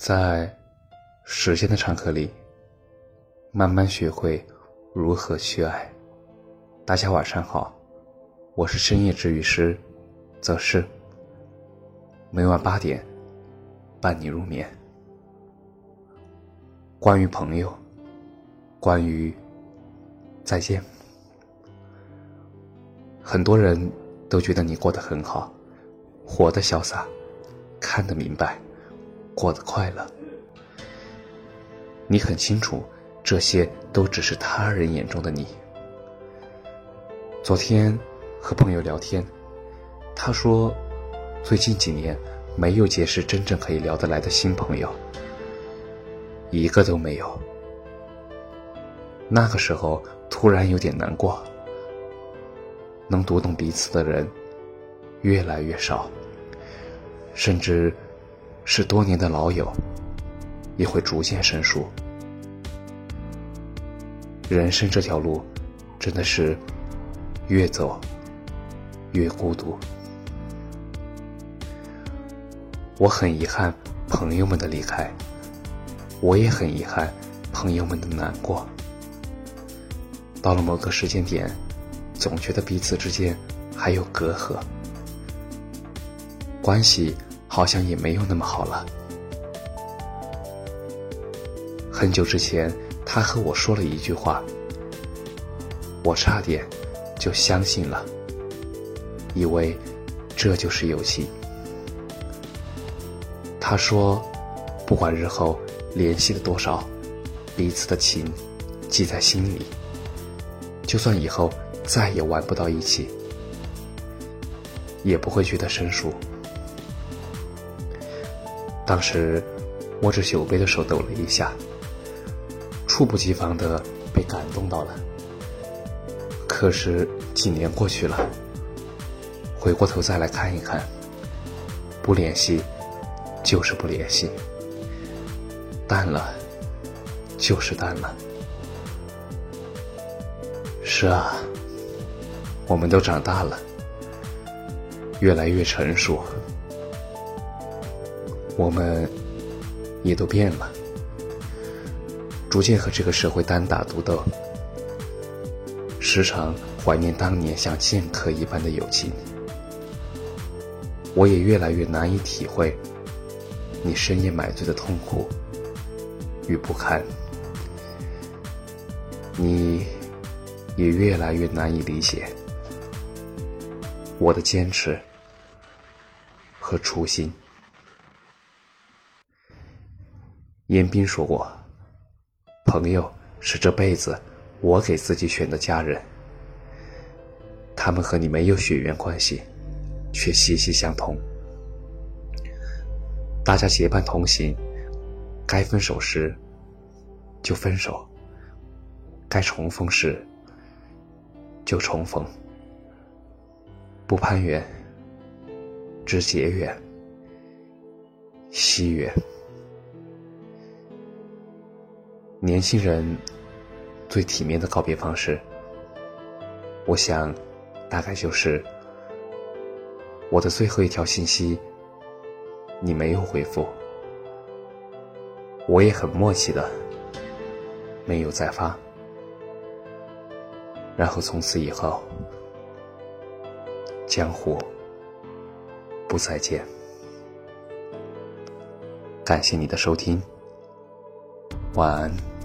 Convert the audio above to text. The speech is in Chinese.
在时间的长河里，慢慢学会如何去爱。大家晚上好，我是深夜治愈师，则是每晚八点伴你入眠。关于朋友，关于再见，很多人都觉得你过得很好，活得潇洒，看得明白。过得快乐，你很清楚，这些都只是他人眼中的你。昨天和朋友聊天，他说，最近几年没有结识真正可以聊得来的新朋友，一个都没有。那个时候突然有点难过，能读懂彼此的人越来越少，甚至。是多年的老友，也会逐渐生疏。人生这条路，真的是越走越孤独。我很遗憾朋友们的离开，我也很遗憾朋友们的难过。到了某个时间点，总觉得彼此之间还有隔阂，关系。好像也没有那么好了。很久之前，他和我说了一句话，我差点就相信了，以为这就是友情。他说，不管日后联系了多少，彼此的情记在心里，就算以后再也玩不到一起，也不会觉得生疏。当时握着酒杯的手抖了一下，猝不及防的被感动到了。可是几年过去了，回过头再来看一看，不联系就是不联系，淡了就是淡了。是啊，我们都长大了，越来越成熟。我们也都变了，逐渐和这个社会单打独斗，时常怀念当年像剑客一般的友情。我也越来越难以体会你深夜买醉的痛苦与不堪，你也越来越难以理解我的坚持和初心。严彬说过：“朋友是这辈子我给自己选的家人，他们和你没有血缘关系，却息息相通。大家结伴同行，该分手时就分手，该重逢时就重逢，不攀缘，只结缘，惜缘。”年轻人最体面的告别方式，我想，大概就是我的最后一条信息，你没有回复，我也很默契的没有再发，然后从此以后，江湖不再见。感谢你的收听。晚安。